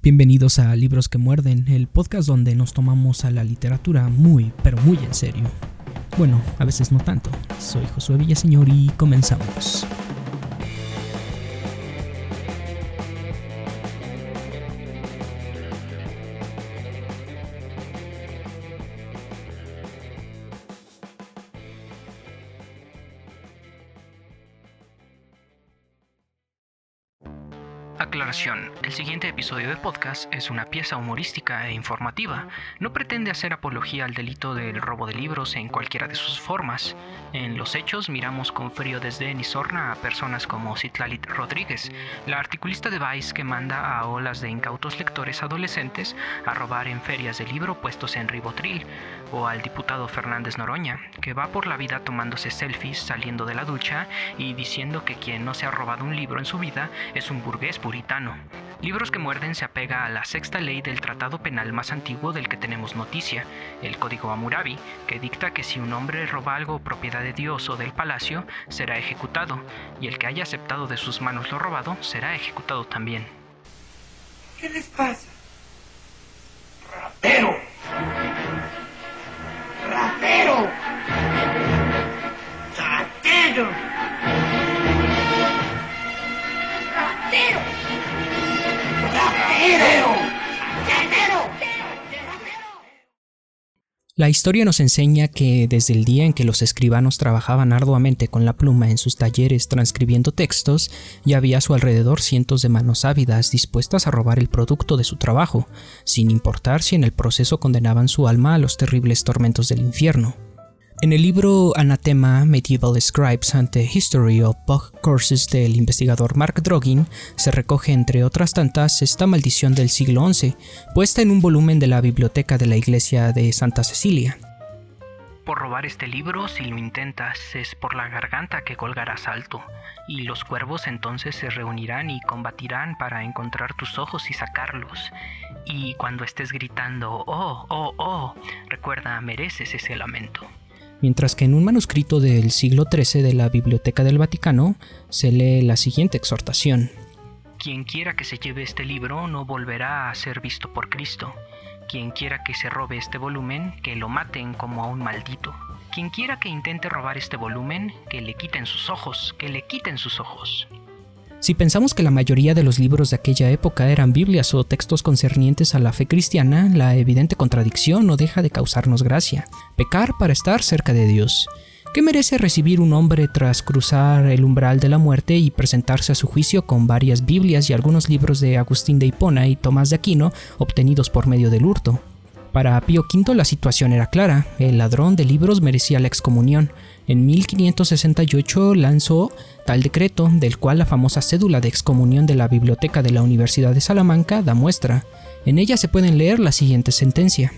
Bienvenidos a Libros que Muerden, el podcast donde nos tomamos a la literatura muy, pero muy en serio. Bueno, a veces no tanto. Soy Josué Villaseñor y comenzamos. Aclaración. El siguiente episodio de podcast es una pieza humorística e informativa. No pretende hacer apología al delito del robo de libros en cualquiera de sus formas. En los hechos miramos con frío desdén y sorna a personas como Citlalit Rodríguez, la articulista de Vice que manda a olas de incautos lectores adolescentes a robar en ferias de libro puestos en ribotril, o al diputado Fernández Noroña, que va por la vida tomándose selfies saliendo de la ducha y diciendo que quien no se ha robado un libro en su vida es un burgués puritano. Libros que muerden se apega a la sexta ley del tratado penal más antiguo del que tenemos noticia, el Código Hammurabi, que dicta que si un hombre roba algo propiedad de Dios o del palacio, será ejecutado, y el que haya aceptado de sus manos lo robado será ejecutado también. ¿Qué les pasa? ¡Ratero! ¡Ratero! ¡Ratero! La historia nos enseña que desde el día en que los escribanos trabajaban arduamente con la pluma en sus talleres transcribiendo textos, ya había a su alrededor cientos de manos ávidas dispuestas a robar el producto de su trabajo, sin importar si en el proceso condenaban su alma a los terribles tormentos del infierno. En el libro Anatema Medieval Scribes and the History of Bug Courses del investigador Mark Drogin se recoge, entre otras tantas, esta maldición del siglo XI, puesta en un volumen de la biblioteca de la iglesia de Santa Cecilia. Por robar este libro, si lo intentas, es por la garganta que colgarás alto, y los cuervos entonces se reunirán y combatirán para encontrar tus ojos y sacarlos. Y cuando estés gritando, oh, oh, oh, recuerda, mereces ese lamento mientras que en un manuscrito del siglo XIII de la Biblioteca del Vaticano se lee la siguiente exhortación. Quien quiera que se lleve este libro no volverá a ser visto por Cristo. Quien quiera que se robe este volumen, que lo maten como a un maldito. Quien quiera que intente robar este volumen, que le quiten sus ojos, que le quiten sus ojos. Si pensamos que la mayoría de los libros de aquella época eran Biblias o textos concernientes a la fe cristiana, la evidente contradicción no deja de causarnos gracia. Pecar para estar cerca de Dios. ¿Qué merece recibir un hombre tras cruzar el umbral de la muerte y presentarse a su juicio con varias Biblias y algunos libros de Agustín de Hipona y Tomás de Aquino obtenidos por medio del hurto? Para Pío V la situación era clara, el ladrón de libros merecía la excomunión. En 1568 lanzó tal decreto, del cual la famosa cédula de excomunión de la Biblioteca de la Universidad de Salamanca da muestra. En ella se pueden leer la siguiente sentencia.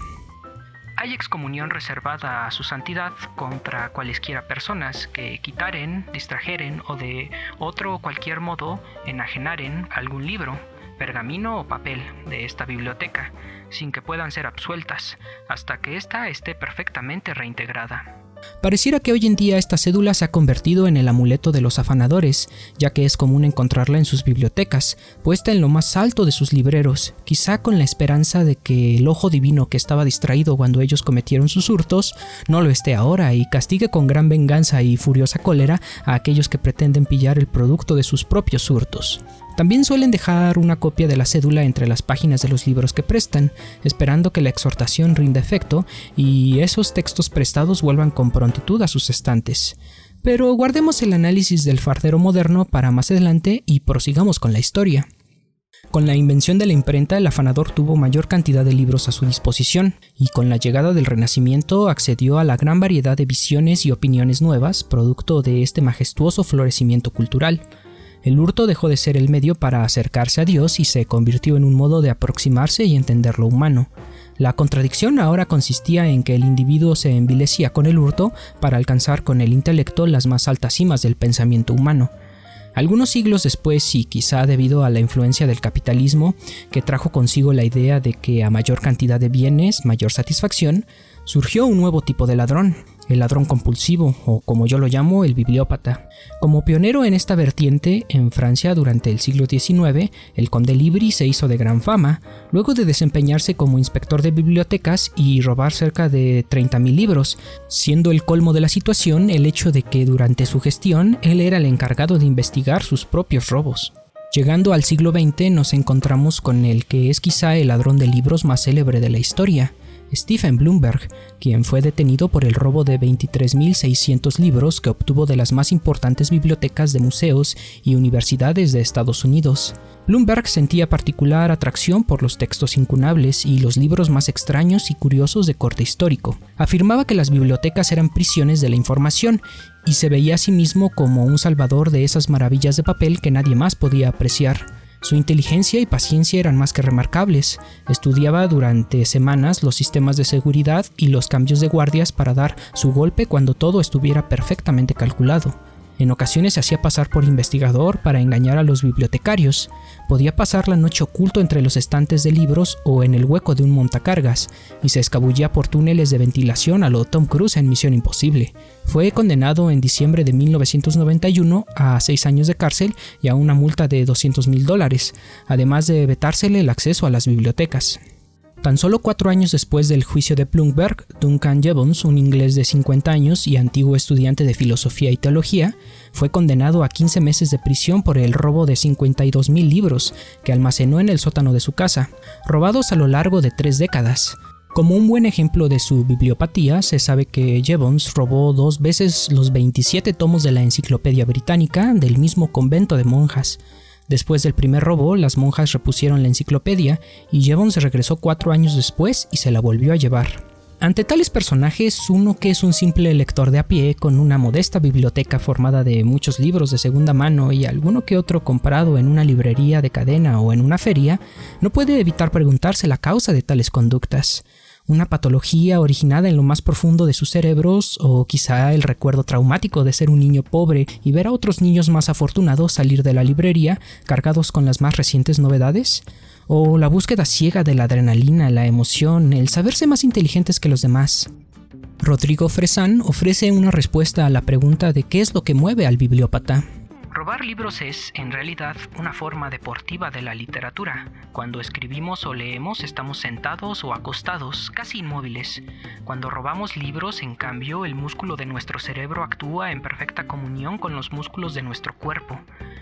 Hay excomunión reservada a su santidad contra cualesquiera personas que quitaren, distrajeren o de otro cualquier modo enajenaren algún libro, pergamino o papel de esta biblioteca, sin que puedan ser absueltas, hasta que ésta esté perfectamente reintegrada. Pareciera que hoy en día esta cédula se ha convertido en el amuleto de los afanadores, ya que es común encontrarla en sus bibliotecas, puesta en lo más alto de sus libreros, quizá con la esperanza de que el ojo divino que estaba distraído cuando ellos cometieron sus hurtos no lo esté ahora y castigue con gran venganza y furiosa cólera a aquellos que pretenden pillar el producto de sus propios hurtos. También suelen dejar una copia de la cédula entre las páginas de los libros que prestan, esperando que la exhortación rinda efecto y esos textos prestados vuelvan con prontitud a sus estantes. Pero guardemos el análisis del fardero moderno para más adelante y prosigamos con la historia. Con la invención de la imprenta, el afanador tuvo mayor cantidad de libros a su disposición, y con la llegada del Renacimiento accedió a la gran variedad de visiones y opiniones nuevas, producto de este majestuoso florecimiento cultural. El hurto dejó de ser el medio para acercarse a Dios y se convirtió en un modo de aproximarse y entender lo humano. La contradicción ahora consistía en que el individuo se envilecía con el hurto para alcanzar con el intelecto las más altas cimas del pensamiento humano. Algunos siglos después, y quizá debido a la influencia del capitalismo, que trajo consigo la idea de que a mayor cantidad de bienes, mayor satisfacción, surgió un nuevo tipo de ladrón, el ladrón compulsivo, o como yo lo llamo, el bibliópata. Como pionero en esta vertiente, en Francia durante el siglo XIX, el conde Libri se hizo de gran fama, luego de desempeñarse como inspector de bibliotecas y robar cerca de 30.000 libros, siendo el colmo de la situación el hecho de que durante su gestión él era el encargado de investigar sus propios robos. Llegando al siglo XX nos encontramos con el que es quizá el ladrón de libros más célebre de la historia, Stephen Bloomberg, quien fue detenido por el robo de 23.600 libros que obtuvo de las más importantes bibliotecas de museos y universidades de Estados Unidos. Bloomberg sentía particular atracción por los textos incunables y los libros más extraños y curiosos de corte histórico. Afirmaba que las bibliotecas eran prisiones de la información y se veía a sí mismo como un salvador de esas maravillas de papel que nadie más podía apreciar. Su inteligencia y paciencia eran más que remarcables. Estudiaba durante semanas los sistemas de seguridad y los cambios de guardias para dar su golpe cuando todo estuviera perfectamente calculado. En ocasiones se hacía pasar por investigador para engañar a los bibliotecarios. Podía pasar la noche oculto entre los estantes de libros o en el hueco de un montacargas, y se escabullía por túneles de ventilación a lo Tom Cruise en Misión Imposible. Fue condenado en diciembre de 1991 a seis años de cárcel y a una multa de 200 mil dólares, además de vetársele el acceso a las bibliotecas. Tan solo cuatro años después del juicio de Plumberg, Duncan Jevons, un inglés de 50 años y antiguo estudiante de filosofía y teología, fue condenado a 15 meses de prisión por el robo de 52.000 libros que almacenó en el sótano de su casa, robados a lo largo de tres décadas. Como un buen ejemplo de su bibliopatía, se sabe que Jevons robó dos veces los 27 tomos de la Enciclopedia Británica del mismo convento de monjas, Después del primer robo, las monjas repusieron la enciclopedia y Jevons regresó cuatro años después y se la volvió a llevar. Ante tales personajes, uno que es un simple lector de a pie con una modesta biblioteca formada de muchos libros de segunda mano y alguno que otro comprado en una librería de cadena o en una feria, no puede evitar preguntarse la causa de tales conductas una patología originada en lo más profundo de sus cerebros o quizá el recuerdo traumático de ser un niño pobre y ver a otros niños más afortunados salir de la librería cargados con las más recientes novedades? ¿O la búsqueda ciega de la adrenalina, la emoción, el saberse más inteligentes que los demás? Rodrigo Fresán ofrece una respuesta a la pregunta de qué es lo que mueve al bibliópata. Robar libros es, en realidad, una forma deportiva de la literatura. Cuando escribimos o leemos estamos sentados o acostados, casi inmóviles. Cuando robamos libros, en cambio, el músculo de nuestro cerebro actúa en perfecta comunión con los músculos de nuestro cuerpo.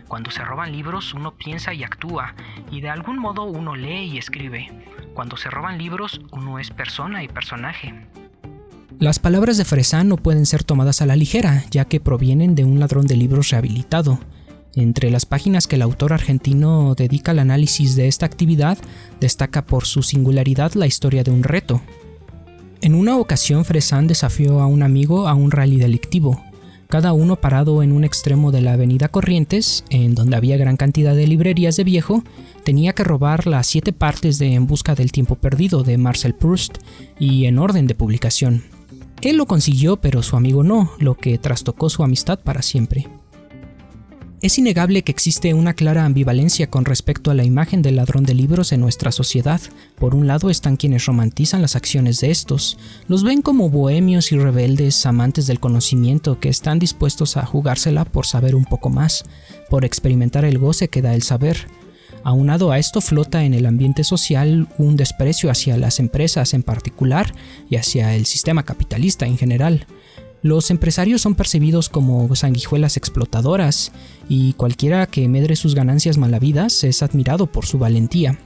Cuando se roban libros, uno piensa y actúa, y de algún modo uno lee y escribe. Cuando se roban libros, uno es persona y personaje. Las palabras de Fresán no pueden ser tomadas a la ligera, ya que provienen de un ladrón de libros rehabilitado. Entre las páginas que el autor argentino dedica al análisis de esta actividad, destaca por su singularidad la historia de un reto. En una ocasión Fresán desafió a un amigo a un rally delictivo, cada uno parado en un extremo de la avenida Corrientes, en donde había gran cantidad de librerías de viejo, tenía que robar las siete partes de En Busca del Tiempo Perdido de Marcel Proust y en orden de publicación. Él lo consiguió, pero su amigo no, lo que trastocó su amistad para siempre. Es innegable que existe una clara ambivalencia con respecto a la imagen del ladrón de libros en nuestra sociedad. Por un lado están quienes romantizan las acciones de estos, los ven como bohemios y rebeldes, amantes del conocimiento que están dispuestos a jugársela por saber un poco más, por experimentar el goce que da el saber, Aunado a esto flota en el ambiente social un desprecio hacia las empresas en particular y hacia el sistema capitalista en general. Los empresarios son percibidos como sanguijuelas explotadoras y cualquiera que medre sus ganancias malavidas es admirado por su valentía.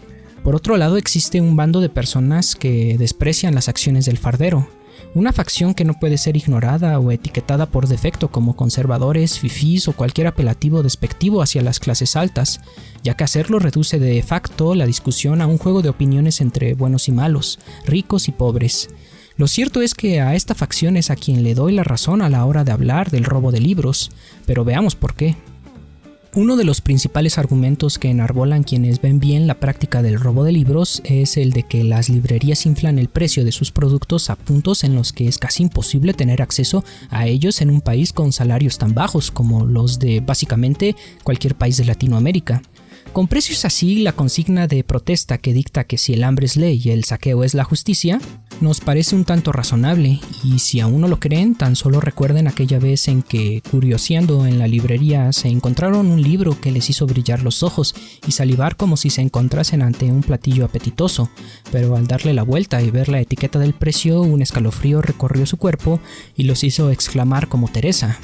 Por otro lado existe un bando de personas que desprecian las acciones del fardero, una facción que no puede ser ignorada o etiquetada por defecto como conservadores, fifís o cualquier apelativo despectivo hacia las clases altas, ya que hacerlo reduce de facto la discusión a un juego de opiniones entre buenos y malos, ricos y pobres. Lo cierto es que a esta facción es a quien le doy la razón a la hora de hablar del robo de libros, pero veamos por qué. Uno de los principales argumentos que enarbolan quienes ven bien la práctica del robo de libros es el de que las librerías inflan el precio de sus productos a puntos en los que es casi imposible tener acceso a ellos en un país con salarios tan bajos como los de básicamente cualquier país de Latinoamérica. Con precios así, la consigna de protesta que dicta que si el hambre es ley y el saqueo es la justicia, nos parece un tanto razonable, y si aún no lo creen, tan solo recuerden aquella vez en que, curioseando en la librería, se encontraron un libro que les hizo brillar los ojos y salivar como si se encontrasen ante un platillo apetitoso, pero al darle la vuelta y ver la etiqueta del precio, un escalofrío recorrió su cuerpo y los hizo exclamar como Teresa.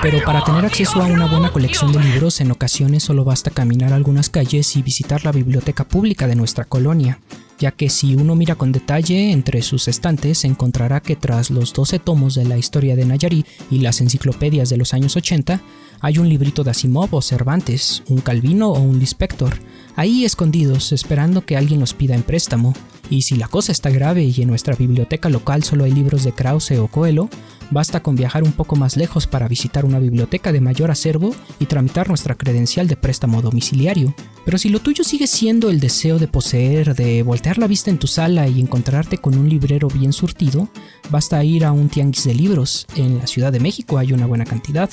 Pero para tener acceso a una buena colección de libros, en ocasiones solo basta caminar algunas calles y visitar la biblioteca pública de nuestra colonia ya que si uno mira con detalle entre sus estantes encontrará que tras los 12 tomos de la historia de Nayarit y las enciclopedias de los años 80, hay un librito de Asimov o Cervantes, un Calvino o un Lispector, ahí escondidos esperando que alguien los pida en préstamo, y si la cosa está grave y en nuestra biblioteca local solo hay libros de Krause o Coelho, basta con viajar un poco más lejos para visitar una biblioteca de mayor acervo y tramitar nuestra credencial de préstamo domiciliario. Pero si lo tuyo sigue siendo el deseo de poseer, de voltear la vista en tu sala y encontrarte con un librero bien surtido, basta ir a un tianguis de libros. En la Ciudad de México hay una buena cantidad,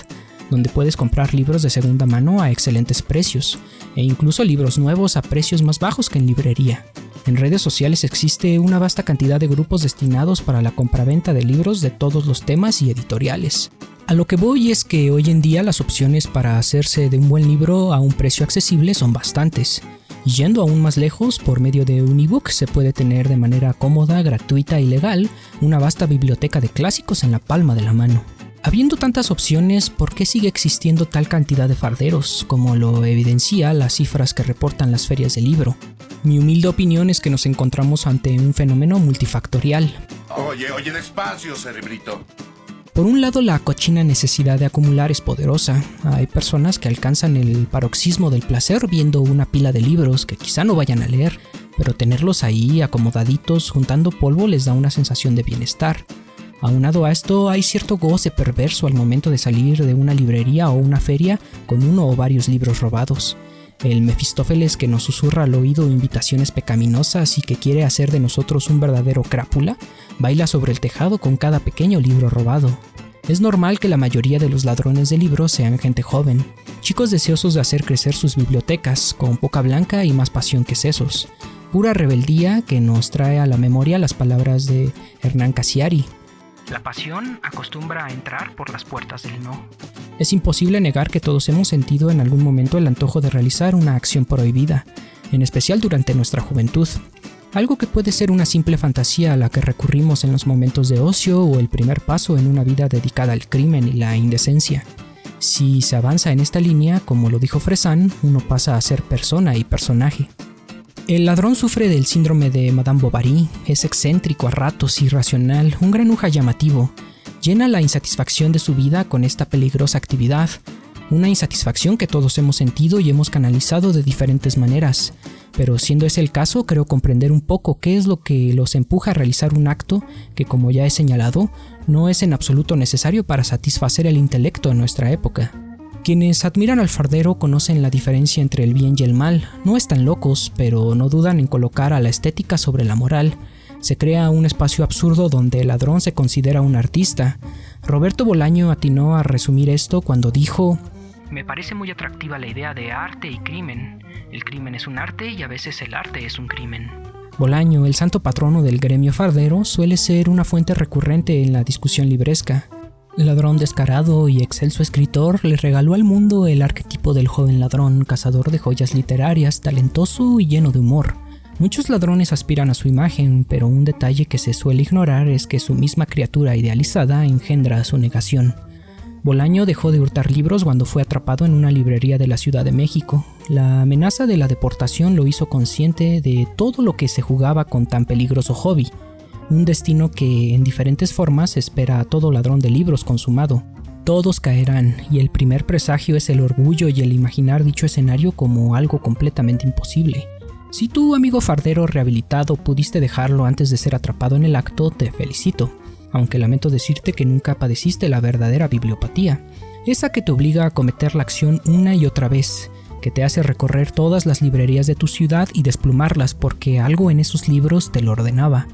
donde puedes comprar libros de segunda mano a excelentes precios, e incluso libros nuevos a precios más bajos que en librería. En redes sociales existe una vasta cantidad de grupos destinados para la compraventa de libros de todos los temas y editoriales. A lo que voy es que hoy en día las opciones para hacerse de un buen libro a un precio accesible son bastantes. Yendo aún más lejos, por medio de un ebook se puede tener de manera cómoda, gratuita y legal una vasta biblioteca de clásicos en la palma de la mano. Habiendo tantas opciones, ¿por qué sigue existiendo tal cantidad de farderos, como lo evidencia las cifras que reportan las ferias de libro? Mi humilde opinión es que nos encontramos ante un fenómeno multifactorial. Oye, oye, despacio, cerebrito. Por un lado, la cochina necesidad de acumular es poderosa. Hay personas que alcanzan el paroxismo del placer viendo una pila de libros que quizá no vayan a leer, pero tenerlos ahí acomodaditos juntando polvo les da una sensación de bienestar. Aunado a esto, hay cierto goce perverso al momento de salir de una librería o una feria con uno o varios libros robados. El Mefistófeles que nos susurra al oído invitaciones pecaminosas y que quiere hacer de nosotros un verdadero crápula, baila sobre el tejado con cada pequeño libro robado. Es normal que la mayoría de los ladrones de libros sean gente joven, chicos deseosos de hacer crecer sus bibliotecas, con poca blanca y más pasión que sesos. Pura rebeldía que nos trae a la memoria las palabras de Hernán Casiari, la pasión acostumbra a entrar por las puertas del no. Es imposible negar que todos hemos sentido en algún momento el antojo de realizar una acción prohibida, en especial durante nuestra juventud. Algo que puede ser una simple fantasía a la que recurrimos en los momentos de ocio o el primer paso en una vida dedicada al crimen y la indecencia. Si se avanza en esta línea, como lo dijo Fresan, uno pasa a ser persona y personaje. El ladrón sufre del síndrome de Madame Bovary, es excéntrico a ratos, irracional, un granuja llamativo. Llena la insatisfacción de su vida con esta peligrosa actividad, una insatisfacción que todos hemos sentido y hemos canalizado de diferentes maneras. Pero siendo ese el caso, creo comprender un poco qué es lo que los empuja a realizar un acto que, como ya he señalado, no es en absoluto necesario para satisfacer el intelecto en nuestra época. Quienes admiran al fardero conocen la diferencia entre el bien y el mal, no están locos, pero no dudan en colocar a la estética sobre la moral. Se crea un espacio absurdo donde el ladrón se considera un artista. Roberto Bolaño atinó a resumir esto cuando dijo, Me parece muy atractiva la idea de arte y crimen. El crimen es un arte y a veces el arte es un crimen. Bolaño, el santo patrono del gremio fardero, suele ser una fuente recurrente en la discusión libresca. Ladrón descarado y excelso escritor, le regaló al mundo el arquetipo del joven ladrón, cazador de joyas literarias, talentoso y lleno de humor. Muchos ladrones aspiran a su imagen, pero un detalle que se suele ignorar es que su misma criatura idealizada engendra su negación. Bolaño dejó de hurtar libros cuando fue atrapado en una librería de la Ciudad de México. La amenaza de la deportación lo hizo consciente de todo lo que se jugaba con tan peligroso hobby un destino que en diferentes formas espera a todo ladrón de libros consumado. Todos caerán, y el primer presagio es el orgullo y el imaginar dicho escenario como algo completamente imposible. Si tú, amigo fardero rehabilitado, pudiste dejarlo antes de ser atrapado en el acto, te felicito, aunque lamento decirte que nunca padeciste la verdadera bibliopatía, esa que te obliga a cometer la acción una y otra vez, que te hace recorrer todas las librerías de tu ciudad y desplumarlas porque algo en esos libros te lo ordenaba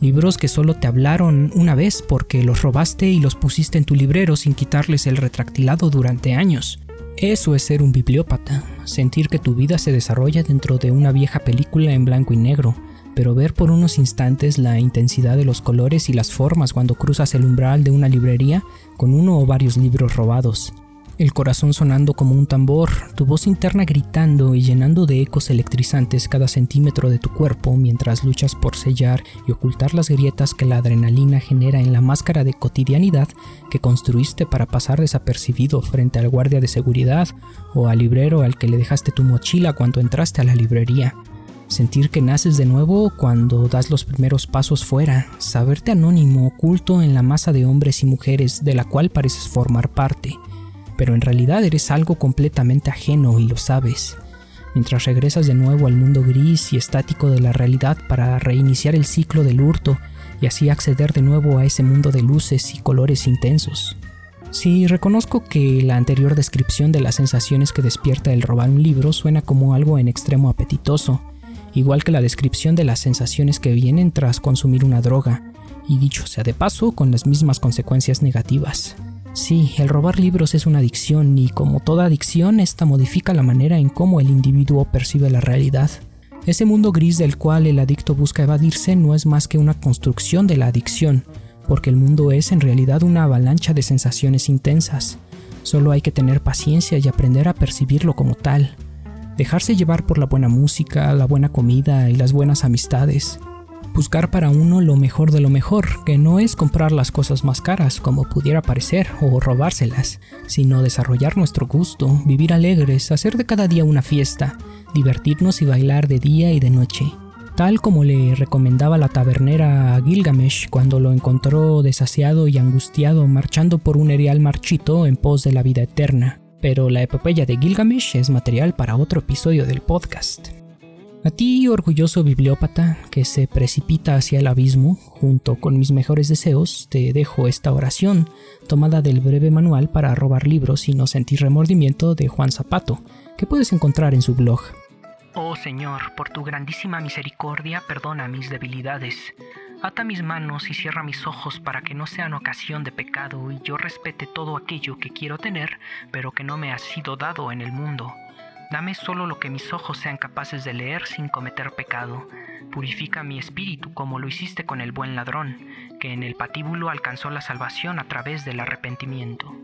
libros que solo te hablaron una vez porque los robaste y los pusiste en tu librero sin quitarles el retractilado durante años. Eso es ser un bibliópata, sentir que tu vida se desarrolla dentro de una vieja película en blanco y negro, pero ver por unos instantes la intensidad de los colores y las formas cuando cruzas el umbral de una librería con uno o varios libros robados. El corazón sonando como un tambor, tu voz interna gritando y llenando de ecos electrizantes cada centímetro de tu cuerpo mientras luchas por sellar y ocultar las grietas que la adrenalina genera en la máscara de cotidianidad que construiste para pasar desapercibido frente al guardia de seguridad o al librero al que le dejaste tu mochila cuando entraste a la librería. Sentir que naces de nuevo cuando das los primeros pasos fuera, saberte anónimo, oculto en la masa de hombres y mujeres de la cual pareces formar parte, pero en realidad eres algo completamente ajeno y lo sabes. Mientras regresas de nuevo al mundo gris y estático de la realidad para reiniciar el ciclo del hurto y así acceder de nuevo a ese mundo de luces y colores intensos. Sí, reconozco que la anterior descripción de las sensaciones que despierta el robar un libro suena como algo en extremo apetitoso, igual que la descripción de las sensaciones que vienen tras consumir una droga, y dicho sea de paso, con las mismas consecuencias negativas. Sí, el robar libros es una adicción y como toda adicción, esta modifica la manera en cómo el individuo percibe la realidad. Ese mundo gris del cual el adicto busca evadirse no es más que una construcción de la adicción, porque el mundo es en realidad una avalancha de sensaciones intensas. Solo hay que tener paciencia y aprender a percibirlo como tal dejarse llevar por la buena música, la buena comida y las buenas amistades. Buscar para uno lo mejor de lo mejor, que no es comprar las cosas más caras como pudiera parecer o robárselas, sino desarrollar nuestro gusto, vivir alegres, hacer de cada día una fiesta, divertirnos y bailar de día y de noche. Tal como le recomendaba la tabernera a Gilgamesh cuando lo encontró desasiado y angustiado marchando por un erial marchito en pos de la vida eterna pero la epopeya de Gilgamesh es material para otro episodio del podcast. A ti, orgulloso bibliópata que se precipita hacia el abismo, junto con mis mejores deseos, te dejo esta oración, tomada del breve manual para robar libros y no sentir remordimiento de Juan Zapato, que puedes encontrar en su blog. Oh Señor, por tu grandísima misericordia, perdona mis debilidades. Ata mis manos y cierra mis ojos para que no sean ocasión de pecado y yo respete todo aquello que quiero tener, pero que no me ha sido dado en el mundo. Dame solo lo que mis ojos sean capaces de leer sin cometer pecado. Purifica mi espíritu como lo hiciste con el buen ladrón, que en el patíbulo alcanzó la salvación a través del arrepentimiento.